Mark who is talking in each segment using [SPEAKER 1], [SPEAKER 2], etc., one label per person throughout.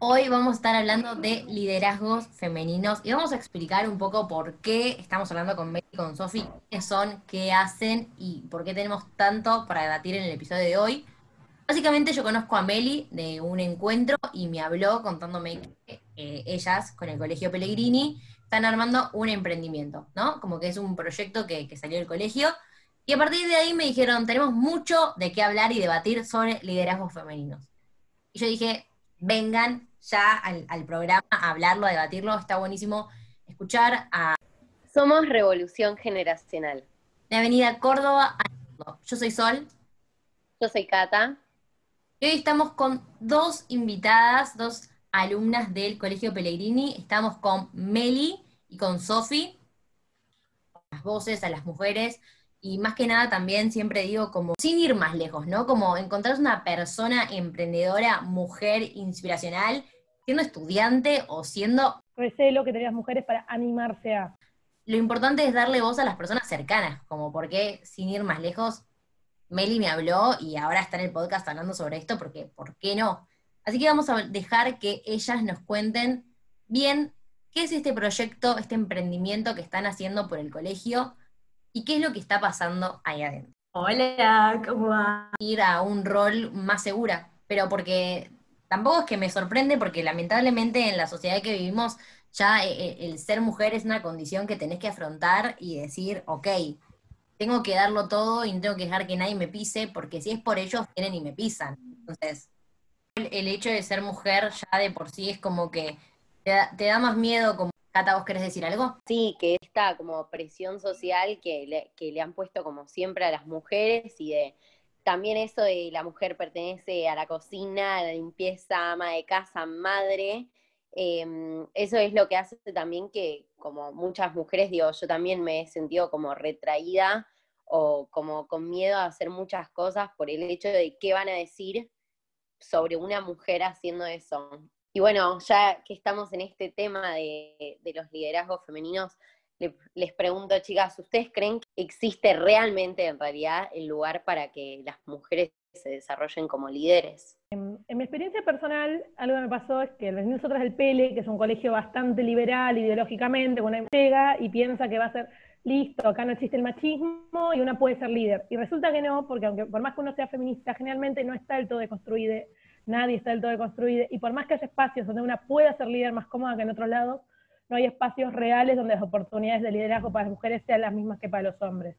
[SPEAKER 1] Hoy vamos a estar hablando de liderazgos femeninos y vamos a explicar un poco por qué estamos hablando con Meli y con Sofi, qué son, qué hacen y por qué tenemos tanto para debatir en el episodio de hoy. Básicamente yo conozco a Meli de un encuentro y me habló contándome que eh, ellas con el Colegio Pellegrini están armando un emprendimiento, ¿no? Como que es un proyecto que salió del colegio. Y a partir de ahí me dijeron, tenemos mucho de qué hablar y debatir sobre liderazgos femeninos. Y yo dije, vengan ya al, al programa a hablarlo, a debatirlo, está buenísimo escuchar a
[SPEAKER 2] Somos Revolución Generacional.
[SPEAKER 1] de Avenida Córdoba. a- Yo soy Sol
[SPEAKER 2] Yo soy Cata.
[SPEAKER 1] y hoy estamos con dos invitadas, dos alumnas del Colegio Pellegrini. Estamos con Meli y con Sofi, las voces, a las mujeres, y más que nada también siempre digo como, sin ir más lejos, ¿no? Como encontrar una persona emprendedora, mujer inspiracional, siendo estudiante o siendo
[SPEAKER 3] recelo que tenían las mujeres para animarse a.
[SPEAKER 1] lo importante es darle voz a las personas cercanas, como porque, sin ir más lejos, Meli me habló y ahora está en el podcast hablando sobre esto, porque ¿por qué no? Así que vamos a dejar que ellas nos cuenten bien qué es este proyecto, este emprendimiento que están haciendo por el colegio y qué es lo que está pasando ahí adentro.
[SPEAKER 4] Hola, ¿cómo va?
[SPEAKER 1] Ir a un rol más segura, pero porque tampoco es que me sorprende, porque lamentablemente en la sociedad que vivimos ya eh, eh, el ser mujer es una condición que tenés que afrontar y decir, ok, tengo que darlo todo y no tengo que dejar que nadie me pise, porque si es por ellos, vienen y me pisan. Entonces, el, el hecho de ser mujer ya de por sí es como que te da, te da más miedo, como, Cata, ¿vos querés decir algo?
[SPEAKER 2] Sí, que esta como presión social que le, han puesto como siempre a las mujeres y de también eso de la mujer pertenece a la cocina, a la limpieza, ama de casa, madre. eh, eso es lo que hace también que como muchas mujeres, digo, yo también me he sentido como retraída o como con miedo a hacer muchas cosas por el hecho de qué van a decir sobre una mujer haciendo eso. Y bueno, ya que estamos en este tema de, los liderazgos femeninos, le- les pregunto, chicas, ¿ustedes creen que existe realmente en realidad el lugar para que las mujeres se desarrollen como líderes?
[SPEAKER 3] En mi experiencia personal, algo que me pasó es que nosotros del Pele, que es un colegio bastante liberal ideológicamente, una llega y piensa que va a ser listo, acá no existe el machismo y una puede ser líder. Y resulta que no, porque aunque por más que uno sea feminista, generalmente no está del todo deconstruido, nadie está del todo deconstruido, y por más que haya espacios donde una pueda ser líder más cómoda que en otros lados, no hay espacios reales donde las oportunidades de liderazgo para las mujeres sean las mismas que para los hombres.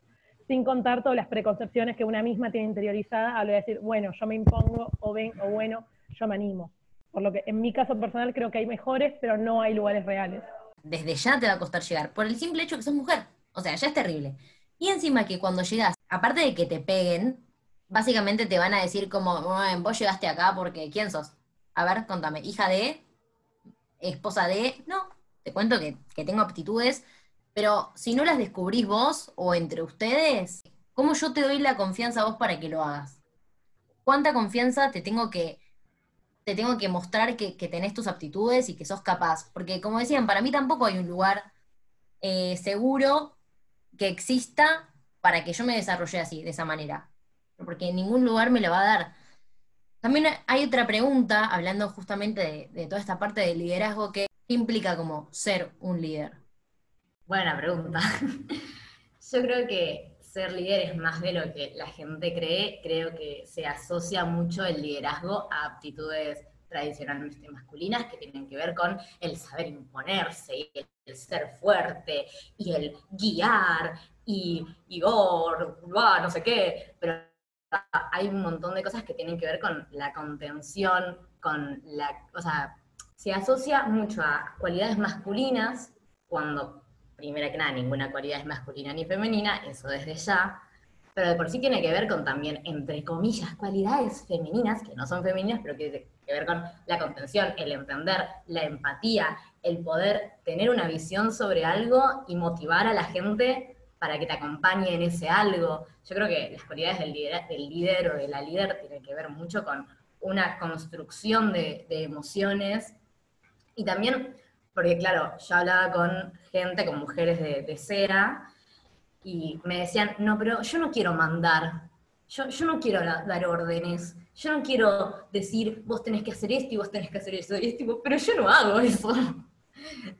[SPEAKER 3] Sin contar todas las preconcepciones que una misma tiene interiorizadas a lo de decir, bueno, yo me impongo, o ven, o bueno, yo me animo. Por lo que en mi caso personal creo que hay mejores, pero no hay lugares reales.
[SPEAKER 1] desde ya te va a costar llegar, por el simple hecho que sos mujer. O sea, ya es terrible. Y encima que cuando llegas, aparte de que te peguen, básicamente te van a decir como, "Bueno, vos llegaste acá porque ¿quién sos? A ver, contame, hija de, esposa de, no, te cuento que, que tengo aptitudes, pero si no las descubrís vos o entre ustedes, ¿cómo yo te doy la confianza a vos para que lo hagas? ¿Cuánta confianza te tengo que, te tengo que mostrar que, que tenés tus aptitudes y que sos capaz? Porque como decían, para mí tampoco hay un lugar eh, seguro que exista para que yo me desarrolle así, de esa manera. Porque ningún lugar me lo va a dar. También hay otra pregunta, hablando justamente de, toda esta parte del liderazgo, que implica como ser un líder.
[SPEAKER 4] Buena pregunta. Yo creo que ser líder es más de lo que la gente cree. Creo que se asocia mucho el liderazgo a aptitudes tradicionalmente masculinas que tienen que ver con el saber imponerse y el, ser fuerte y el guiar y, y oh, no sé qué. Pero hay un montón de cosas que tienen que ver con la contención, con la, o sea, se asocia mucho a cualidades masculinas, cuando, primera que nada, ninguna cualidad es masculina ni femenina, eso desde ya, pero de por sí tiene que ver con también, entre comillas, cualidades femeninas, que no son femeninas, pero que tiene que ver con la contención, el entender, la empatía, el poder tener una visión sobre algo y motivar a la gente para que te acompañe en ese algo. Yo creo que las cualidades del del líder o de la líder tienen que ver mucho con una construcción de, de emociones y también, porque claro, yo hablaba con gente, con mujeres de, de cera, y me decían, no, pero yo no quiero mandar, yo, yo no quiero dar órdenes, yo no quiero decir, vos tenés que hacer esto y vos tenés que hacer eso, y es tipo, pero yo no hago eso.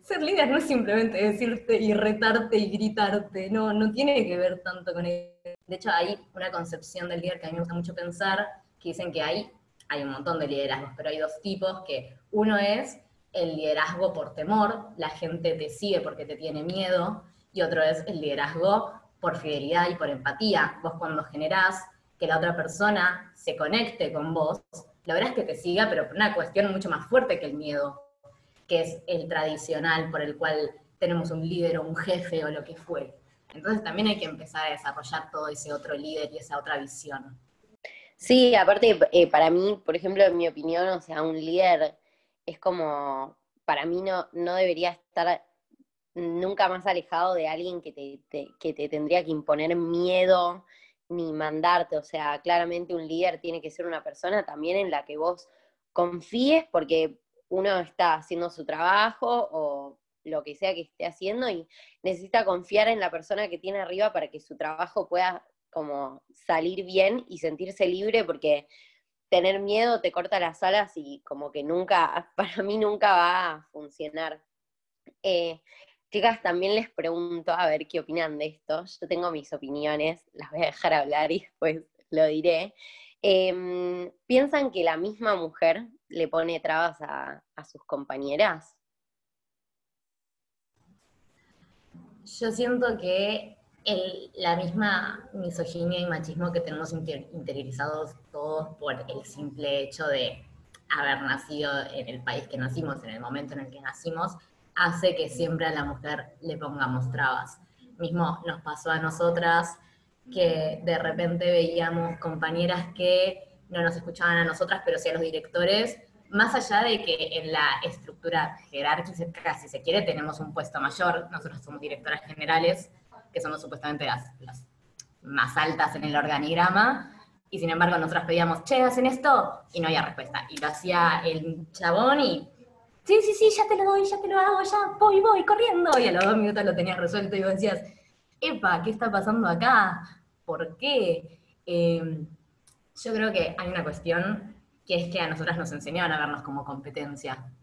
[SPEAKER 4] Ser líder no es simplemente decirte y retarte y gritarte, no, no tiene que ver tanto con eso. De hecho, hay una concepción del líder que a mí me gusta mucho pensar, que dicen que hay, hay un montón de liderazgos, pero hay dos tipos, que uno es el liderazgo por temor, la gente te sigue porque te tiene miedo, y otro es el liderazgo por fidelidad y por empatía. Vos cuando generás que la otra persona se conecte con vos, lográs que te siga, pero por una cuestión mucho más fuerte que el miedo, que es el tradicional por el cual tenemos un líder o un jefe o lo que fue. Entonces también hay que empezar a desarrollar todo ese otro líder y esa otra visión.
[SPEAKER 2] Sí, aparte, eh, para mí, por ejemplo, en mi opinión, o sea, un líder es como, para mí no, no debería estar nunca más alejado de alguien que te, que te tendría que imponer miedo ni mandarte. O sea, claramente un líder tiene que ser una persona también en la que vos confíes porque uno está haciendo su trabajo o lo que sea que esté haciendo y necesita confiar en la persona que tiene arriba para que su trabajo pueda como salir bien y sentirse libre porque tener miedo te corta las alas y como que nunca, para mí nunca va a funcionar. Eh, chicas, también les pregunto a ver qué opinan de esto. Yo tengo mis opiniones, las voy a dejar hablar y después lo diré. Em, ¿Piensan que la misma mujer le pone trabas a, sus compañeras?
[SPEAKER 4] Yo siento que la misma misoginia y machismo que tenemos interiorizados todos por el simple hecho de haber nacido en el país que nacimos, en el momento en el que nacimos, hace que siempre a la mujer le pongamos trabas. Mismo nos pasó a nosotras que de repente veíamos compañeras que no nos escuchaban a nosotras, pero sí a los directores, más allá de que en la estructura jerárquica, si se quiere, tenemos un puesto mayor, nosotros somos directoras generales, que somos supuestamente las, más altas en el organigrama, y sin embargo nosotras pedíamos, che, ¿hacen esto? Y no había respuesta. Y lo hacía el chabón y, sí, sí, sí, ya te lo doy, ya te lo hago, ya voy, voy, corriendo. Y a los dos minutos lo tenías resuelto y vos decías, epa, ¿qué está pasando acá? ¿Por qué? Em, yo creo que hay una cuestión que es que a nosotras nos enseñaban a vernos como competencia.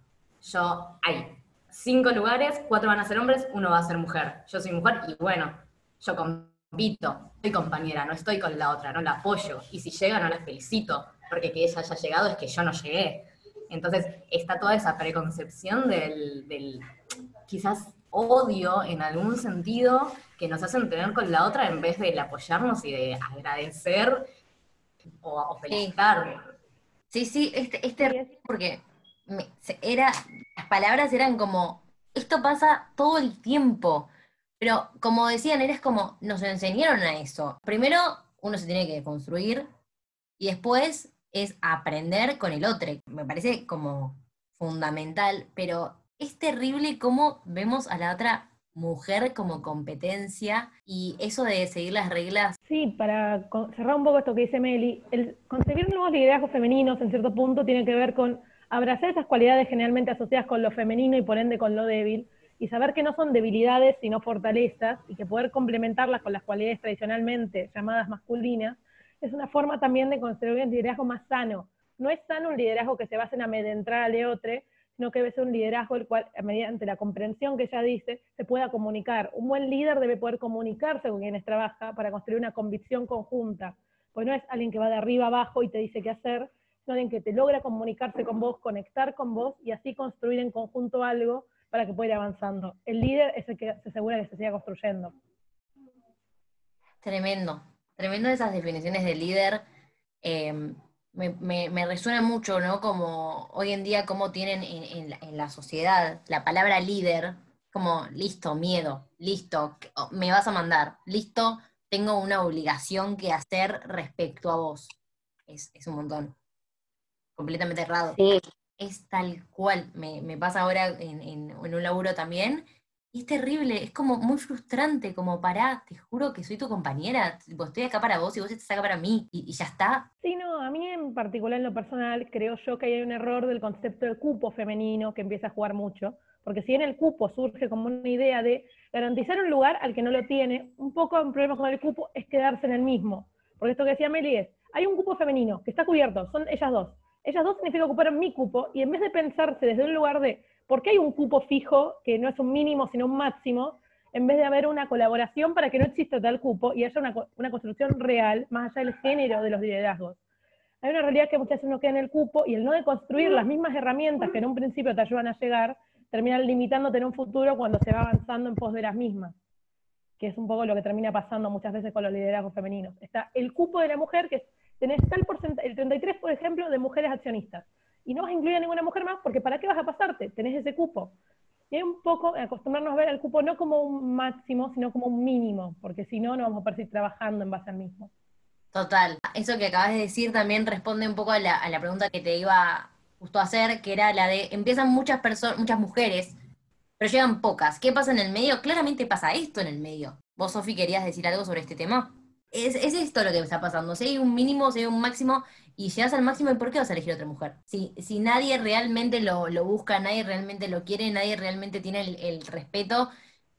[SPEAKER 4] Yo, hay cinco lugares, cuatro van a ser hombres, uno va a ser mujer. Yo soy mujer y bueno, yo compito, soy compañera, no estoy con la otra, no la apoyo. Y si llega, no la felicito, porque que ella haya llegado es que yo no llegué. Entonces está toda esa preconcepción del, quizás odio en algún sentido que nos hacen tener con la otra en vez de apoyarnos y de agradecer o, felicitar.
[SPEAKER 1] Sí, sí, este, este porque era, las palabras eran como, esto pasa todo el tiempo. Pero como decían, eres como, nos enseñaron a eso. Primero uno se tiene que construir y después es aprender con el otro. Me parece como fundamental, pero es terrible cómo vemos a la otra mujer como competencia y eso de seguir las reglas.
[SPEAKER 3] Sí, para cerrar un poco esto que dice Meli, el concebir nuevos liderazgos femeninos en cierto punto tiene que ver con abrazar esas cualidades generalmente asociadas con lo femenino y por ende con lo débil, y saber que no son debilidades sino fortalezas, y que poder complementarlas con las cualidades tradicionalmente llamadas masculinas, es una forma también de construir un liderazgo más sano. No es sano un liderazgo que se base en amedrentar al otro, sino que debe ser un liderazgo el cual, mediante la comprensión que ella dice, se pueda comunicar. Un buen líder debe poder comunicarse con quienes trabaja para construir una convicción conjunta, pues no es alguien que va de arriba abajo y te dice qué hacer, sino alguien que te logra comunicarse con vos, conectar con vos y así construir en conjunto algo para que pueda ir avanzando. El líder es el que se asegura que se siga construyendo.
[SPEAKER 1] Tremendo, tremendo esas definiciones de líder. Em, me, resuena mucho, ¿no? Como hoy en día, cómo tienen en, la, sociedad la palabra líder, como listo, miedo, listo, me vas a mandar, listo, tengo una obligación que hacer respecto a vos. Es, es un montón completamente errado. Es tal cual, me, pasa ahora en, un laburo también, es terrible, es como muy frustrante, como pará, te juro que soy tu compañera, estoy acá para vos y vos estás acá para mí, y, ya está.
[SPEAKER 3] Sí, no, a mí en particular, en lo personal, creo yo que hay un error del concepto del cupo femenino que empieza a jugar mucho, porque si en el cupo surge como una idea de garantizar un lugar al que no lo tiene, un poco un problema con el cupo es quedarse en el mismo Porque esto que decía Meli es, hay un cupo femenino que está cubierto, son ellas dos. Ellas dos significa ocupar mi cupo, y en vez de pensarse desde un lugar de, ¿por qué hay un cupo fijo, que no es un mínimo, sino un máximo? En vez de haber una colaboración para que no exista tal cupo y haya una, una construcción real, más allá del género de los liderazgos. Hay una realidad que muchas veces no queda en el cupo y el no de construir las mismas herramientas que en un principio te ayudan a llegar, terminan limitándote en un futuro cuando se va avanzando en pos de las mismas que es un poco lo que termina pasando muchas veces con los liderazgos femeninos. Está el cupo de la mujer, que tenés tal porcentaje, el 33, por ejemplo, de mujeres accionistas. Y no vas a incluir a ninguna mujer más, porque ¿para qué vas a pasarte? Tenés ese cupo. Y hay un poco acostumbrarnos a ver el cupo no como un máximo, sino como un mínimo, porque si no, no vamos a poder seguir trabajando en base al mismo.
[SPEAKER 1] Total. Eso que acabas de decir también responde un poco a la, a la pregunta que te iba justo a hacer, que era la de, empiezan muchas personas, muchas mujeres pero llegan pocas. ¿Qué pasa en el medio? Claramente pasa esto en el medio. ¿Vos, Sofi, querías decir algo sobre este tema? Es, esto lo que está pasando. Si hay un mínimo, si hay un máximo, y llegas al máximo, ¿y por qué vas a elegir otra mujer? Si, si nadie realmente lo, busca, nadie realmente lo quiere, nadie realmente tiene el, respeto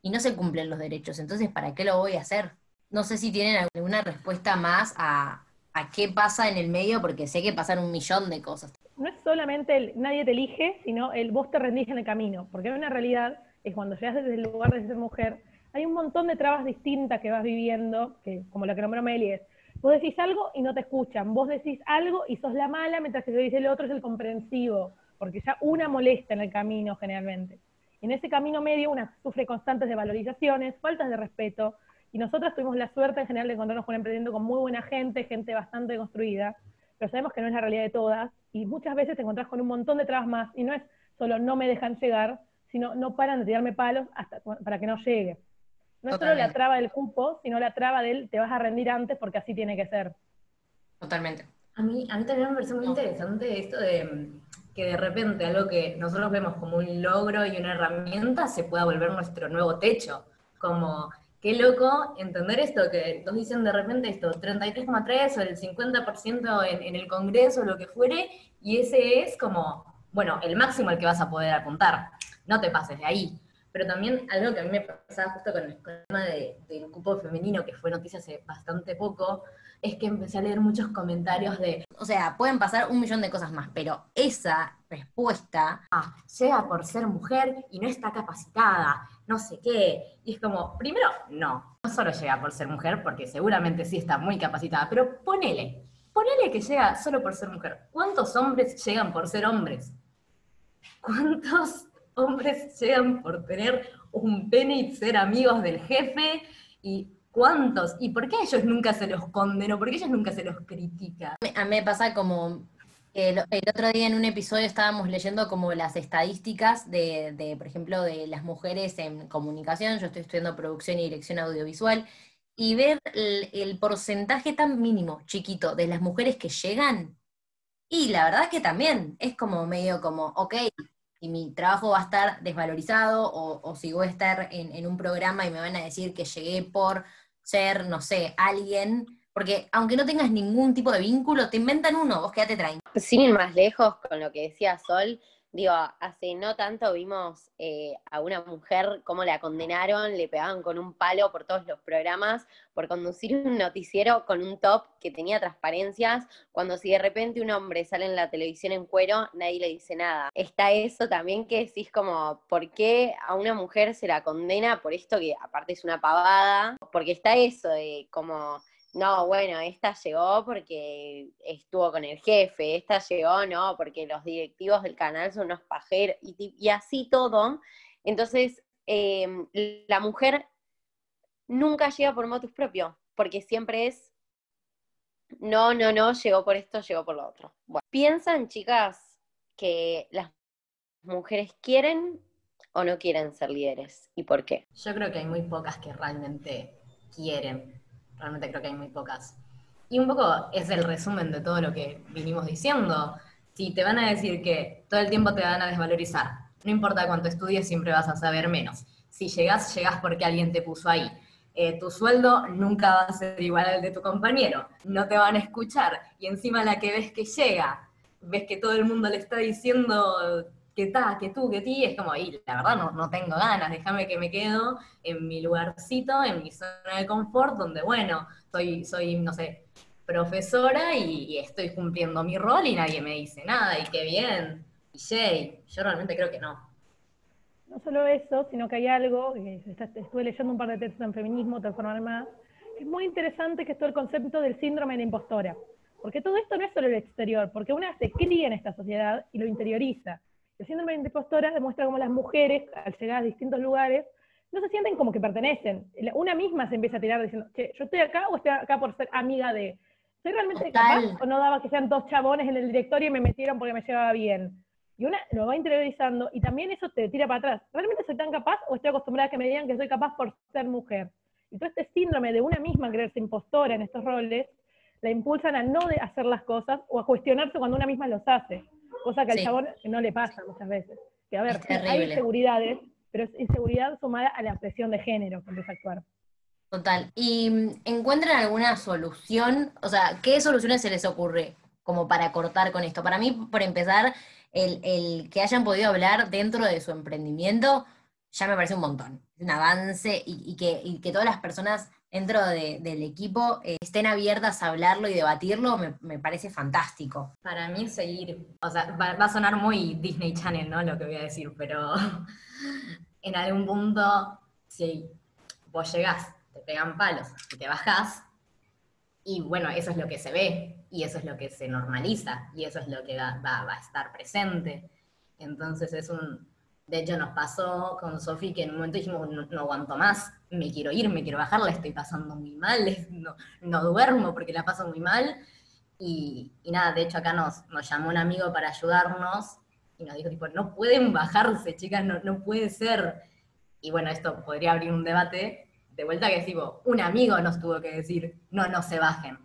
[SPEAKER 1] y no se cumplen los derechos. Entonces, ¿para qué lo voy a hacer? No sé si tienen alguna respuesta más a, a qué pasa en el medio, porque sé que pasan un millón de cosas
[SPEAKER 3] no es solamente el nadie te elige, sino el vos te rendís en el camino, porque una realidad es cuando llegas desde el lugar de ser mujer, hay un montón de trabas distintas que vas viviendo, que como la que nombró Meli es, vos decís algo y no te escuchan, vos decís algo y sos la mala, mientras que dice el otro es el comprensivo, porque ya una molesta en el camino generalmente. En ese camino medio una sufre constantes desvalorizaciones, faltas de respeto, y nosotros tuvimos la suerte en general de encontrarnos con un emprendimiento con muy buena gente, gente bastante construida, pero sabemos que no es la realidad de todas, y muchas veces te encontrás con un montón de trabas más, y no es solo no me dejan llegar, sino no paran de tirarme palos hasta para que no llegue. No es solo la traba del cupo, sino la traba del te vas a rendir antes porque así tiene que ser.
[SPEAKER 1] Totalmente.
[SPEAKER 4] A mí, a mí también me parece muy interesante esto de que de repente algo que nosotros vemos como un logro y una herramienta se pueda volver nuestro nuevo techo. Como qué loco entender esto, que nos dicen de repente esto, 33,3 o el 50% en, en el Congreso, o lo que fuere, y ese es como, bueno, el máximo al que vas a poder apuntar, no te pases de ahí. Pero también algo que a mí me pasaba justo con el tema del cupo femenino, que fue noticia hace bastante poco, es que empecé a leer muchos comentarios de...
[SPEAKER 1] O sea, pueden pasar un millón de cosas más, pero esa respuesta...
[SPEAKER 4] Ah, llega por ser mujer y no está capacitada, no sé qué. Y es como, primero, no, no solo llega por ser mujer, porque seguramente sí está muy capacitada, pero ponele, ponele que llega solo por ser mujer. ¿Cuántos hombres llegan por ser hombres? ¿Cuántos hombres llegan por tener un pene y ser amigos del jefe? ¿Y cuántos? ¿Y por qué ellos nunca se los condenó? ¿Por qué ellos nunca se los critica?
[SPEAKER 1] A mí me pasa como el, otro día en un episodio estábamos leyendo como las estadísticas de, por ejemplo, de las mujeres en comunicación, yo estoy estudiando producción y dirección audiovisual, y ver el, porcentaje tan mínimo, chiquito, de las mujeres que llegan, y la verdad que también es como medio como, ok, mi trabajo va a estar desvalorizado, o, si voy a estar en, en un programa y me van a decir que llegué por ser, no sé, alguien porque aunque no tengas ningún tipo de vínculo, te inventan uno, vos quédate tranquilo.
[SPEAKER 2] Sin ir más lejos con lo que decía Sol, digo, hace no tanto vimos eh, a una mujer cómo la condenaron, le pegaban con un palo por todos los programas por conducir un noticiero con un top que tenía transparencias, cuando si de repente un hombre sale en la televisión en cuero, nadie le dice nada. Está eso también que decís como, ¿por qué a una mujer se la condena por esto que aparte es una pavada? Porque está eso de como no, bueno, esta llegó porque estuvo con el jefe, esta llegó, no, porque los directivos del canal son unos pajeros, y, así todo. Entonces, em, la mujer nunca llega por motus propio, porque siempre es, no, no, no, llegó por esto, llegó por lo otro. ¿piensan, chicas, que las mujeres quieren o no quieren ser líderes? ¿Y por qué?
[SPEAKER 4] Yo creo que hay muy pocas que realmente quieren realmente creo que hay muy pocas. Y un poco es el resumen de todo lo que vinimos diciendo. Si te van a decir que todo el tiempo te van a desvalorizar, no importa cuánto estudies, siempre vas a saber menos. Si llegás, llegás porque alguien te puso ahí. Eh, tu sueldo nunca va a ser igual al de tu compañero, no te van a escuchar. Y encima la que ves que llega, ves que todo el mundo le está diciendo que ta, que tú, que ti, es como, y la verdad no, no tengo ganas, déjame que me quedo en mi lugarcito, en mi zona de confort, donde bueno, soy, soy, no sé, profesora y, estoy cumpliendo mi rol y nadie me dice nada, y qué bien. Y Jay, yo realmente creo que no.
[SPEAKER 3] No solo eso, sino que hay algo, que estuve leyendo un par de textos en feminismo, transformar más, es muy interesante que es todo el concepto del síndrome de la impostora. Porque todo esto no es solo el exterior, porque una se cría en esta sociedad y lo interioriza. El síndrome de impostora demuestra cómo las mujeres, al llegar a distintos lugares, no se sienten como que pertenecen. Una misma se empieza a tirar diciendo, che, yo estoy acá o estoy acá por ser amiga de... ¿Soy realmente capaz o no daba que sean dos chabones en el directorio y me metieron porque me llevaba bien? Y una lo va interiorizando y también eso te tira para atrás. ¿Realmente soy tan capaz o estoy acostumbrada a que me digan que soy capaz por ser mujer? Y todo este síndrome de una misma creerse impostora en estos roles, la impulsan a no de hacer las cosas o a cuestionarse cuando una misma los hace. Cosa que al chabón no le pasa muchas veces. Que a ver, hay inseguridades, pero es inseguridad sumada a la presión de género que empieza a actuar.
[SPEAKER 1] Total. ¿Y mm, encuentran alguna solución? O sea, ¿qué soluciones se les ocurre como para cortar con esto? Para mí, por empezar, el, que hayan podido hablar dentro de su emprendimiento ya me parece un montón. Un avance y, que, que, todas las personas dentro del equipo eh, estén abiertas a hablarlo y debatirlo, me, parece fantástico.
[SPEAKER 4] Para mí seguir, o sea, va, a sonar muy Disney Channel, ¿no? Lo que voy a decir, pero en algún punto, si vos llegás, te pegan palos y te bajás, y bueno, eso es lo que se ve, y eso es lo que se normaliza, y eso es lo que va, va a estar presente. Entonces es un, de hecho, nos pasó con Sofi que en un momento dijimos, no, aguanto más, me quiero ir, me quiero bajar, la estoy pasando muy mal, no, duermo porque la paso muy mal. Y, nada, de hecho acá nos, nos, llamó un amigo para ayudarnos y nos dijo, tipo, no pueden bajarse, chicas, no, no puede ser. Y bueno, esto podría abrir un debate. De vuelta que tipo, un amigo nos tuvo que decir, no, no se bajen.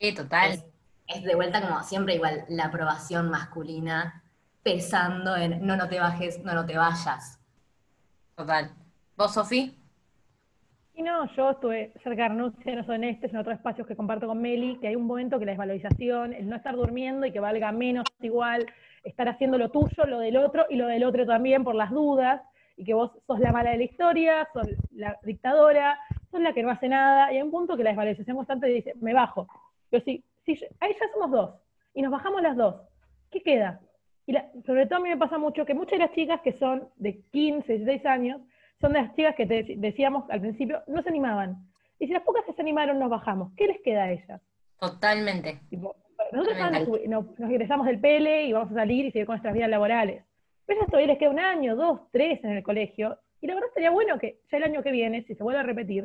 [SPEAKER 1] Sí, total.
[SPEAKER 4] Es, es de vuelta como siempre igual la aprobación masculina pensando en no, no te bajes, no, no te vayas.
[SPEAKER 1] Total. ¿Vos, Sofi?
[SPEAKER 3] Y no, yo estuve cerca de Renuncia, no son estos, en otros espacios que comparto con Meli, que hay un momento que la desvalorización, el no estar durmiendo y que valga menos igual, estar haciendo lo tuyo, lo del otro y lo del otro también por las dudas, y que vos sos la mala de la historia, sos la dictadora, sos la que no hace nada, y hay un punto que la desvalorización constante dice, me bajo. Pero si, si ahí ya somos dos, y nos bajamos las dos, ¿qué queda? Y sobre todo a mí me pasa mucho que muchas de las chicas que son de 15, 16 años, son de las chicas que te decíamos al principio, no se animaban. Y si las pocas que se animaron nos bajamos, ¿qué les queda a ellas?
[SPEAKER 1] Totalmente.
[SPEAKER 3] nosotros nos, nos, egresamos del PL y vamos a salir y seguir con nuestras vidas laborales. Pero ellas todavía les queda un año, dos, tres en el colegio. Y la verdad sería bueno que ya el año que viene, si se vuelve a repetir,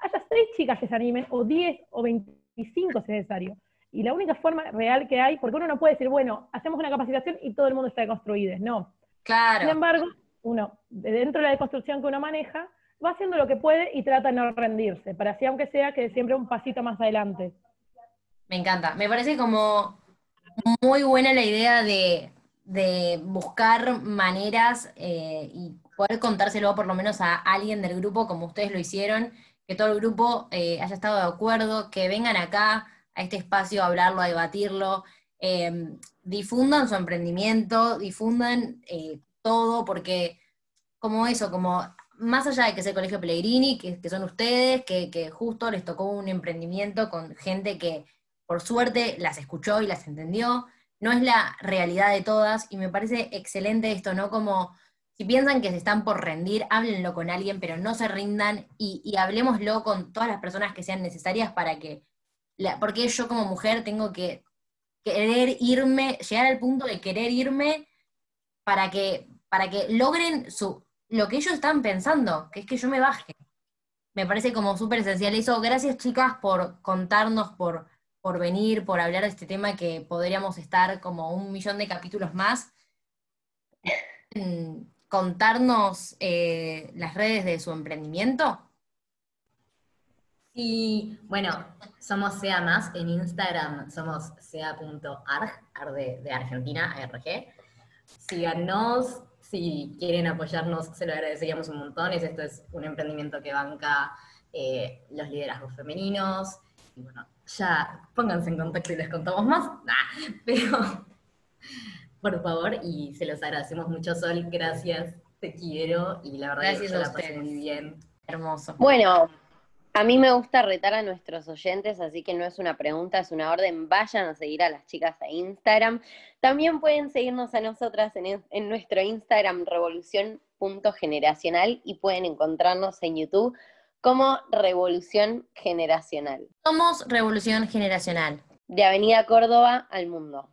[SPEAKER 3] haya seis chicas que se animen, o diez, o veinticinco si es necesario. Y la única forma real que hay, porque uno no puede decir, bueno, hacemos una capacitación y todo el mundo está deconstruido, no.
[SPEAKER 1] Claro.
[SPEAKER 3] Sin embargo, uno, dentro de la deconstrucción que uno maneja, va haciendo lo que puede y trata de no rendirse, para así, aunque sea, que siempre un pasito más adelante.
[SPEAKER 1] Me encanta. Me parece como muy buena la idea de, buscar maneras eh, y poder contárselo por lo menos a alguien del grupo, como ustedes lo hicieron, que todo el grupo eh, haya estado de acuerdo, que vengan acá a este espacio a hablarlo, a debatirlo, eh, difundan su emprendimiento, difundan eh, todo, porque como eso, como más allá de que sea el Colegio Pellegrini, que, son ustedes, que, justo les tocó un emprendimiento con gente que por suerte las escuchó y las entendió, no es la realidad de todas, y me parece excelente esto, ¿no? Como si piensan que se están por rendir, háblenlo con alguien, pero no se rindan y, y hablemoslo con todas las personas que sean necesarias para que porque yo como mujer tengo que querer irme, llegar al punto de querer irme para que, para que logren su, lo que ellos están pensando, que es que yo me baje. Me parece como súper esencial eso. Gracias chicas por contarnos, por, por venir, por hablar de este tema que podríamos estar como un millón de capítulos más. Contarnos eh, las redes de su emprendimiento.
[SPEAKER 4] Y bueno, somos SEA más en Instagram, somos sea.arg, arg de, de, Argentina, ARG. Síganos, si quieren apoyarnos, se lo agradeceríamos un montón. Esto es un emprendimiento que banca eh, los liderazgos femeninos. Y bueno, ya pónganse en contacto y les contamos más. pero por favor, y se los agradecemos mucho, Sol. Gracias, te quiero. Y la verdad es que yo la pasé muy bien.
[SPEAKER 1] Hermoso.
[SPEAKER 2] Bueno, A mí me gusta retar a nuestros oyentes, así que no es una pregunta, es una orden. Vayan a seguir a las chicas a Instagram. También pueden seguirnos a nosotras en, en nuestro Instagram revolución.generacional y pueden encontrarnos en YouTube como Revolución Generacional.
[SPEAKER 1] Somos Revolución Generacional.
[SPEAKER 2] De Avenida Córdoba al mundo.